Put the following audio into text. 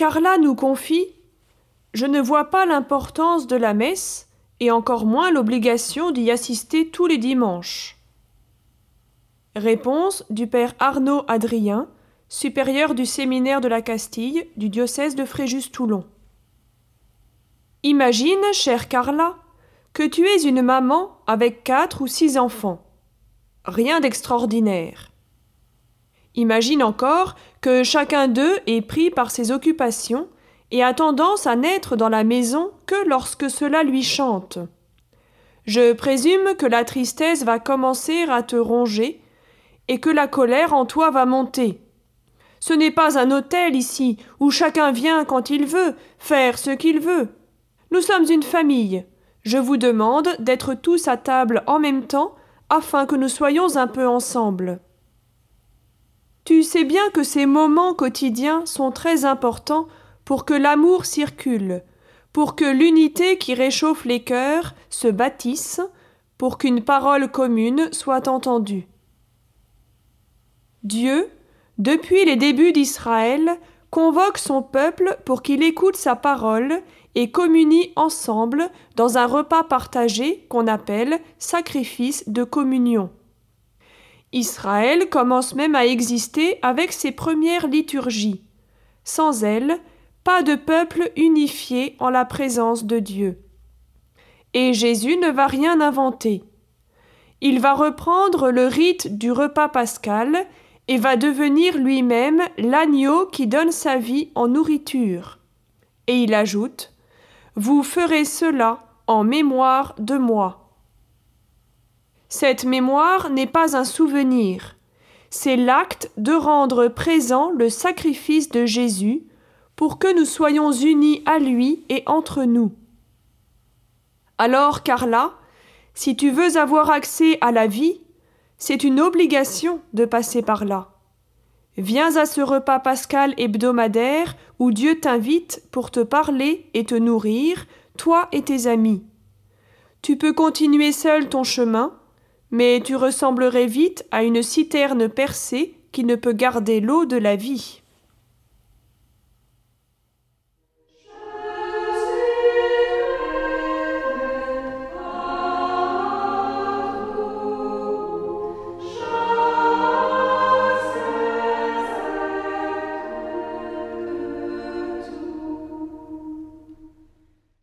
Carla nous confie Je ne vois pas l'importance de la messe et encore moins l'obligation d'y assister tous les dimanches. Réponse du père Arnaud Adrien, supérieur du séminaire de la Castille du diocèse de Fréjus-Toulon. Imagine, chère Carla, que tu es une maman avec quatre ou six enfants. Rien d'extraordinaire. Imagine encore que chacun d'eux est pris par ses occupations et a tendance à n'être dans la maison que lorsque cela lui chante. Je présume que la tristesse va commencer à te ronger et que la colère en toi va monter. Ce n'est pas un hôtel ici où chacun vient quand il veut, faire ce qu'il veut. Nous sommes une famille. Je vous demande d'être tous à table en même temps afin que nous soyons un peu ensemble. Tu sais bien que ces moments quotidiens sont très importants pour que l'amour circule, pour que l'unité qui réchauffe les cœurs se bâtisse, pour qu'une parole commune soit entendue. Dieu, depuis les débuts d'Israël, convoque son peuple pour qu'il écoute sa parole et communie ensemble dans un repas partagé qu'on appelle sacrifice de communion. Israël commence même à exister avec ses premières liturgies. Sans elles, pas de peuple unifié en la présence de Dieu. Et Jésus ne va rien inventer. Il va reprendre le rite du repas pascal et va devenir lui-même l'agneau qui donne sa vie en nourriture. Et il ajoute Vous ferez cela en mémoire de moi. Cette mémoire n'est pas un souvenir, c'est l'acte de rendre présent le sacrifice de Jésus pour que nous soyons unis à lui et entre nous. Alors, Carla, si tu veux avoir accès à la vie, c'est une obligation de passer par là. Viens à ce repas pascal hebdomadaire où Dieu t'invite pour te parler et te nourrir, toi et tes amis. Tu peux continuer seul ton chemin, mais tu ressemblerais vite à une citerne percée qui ne peut garder l'eau de la vie.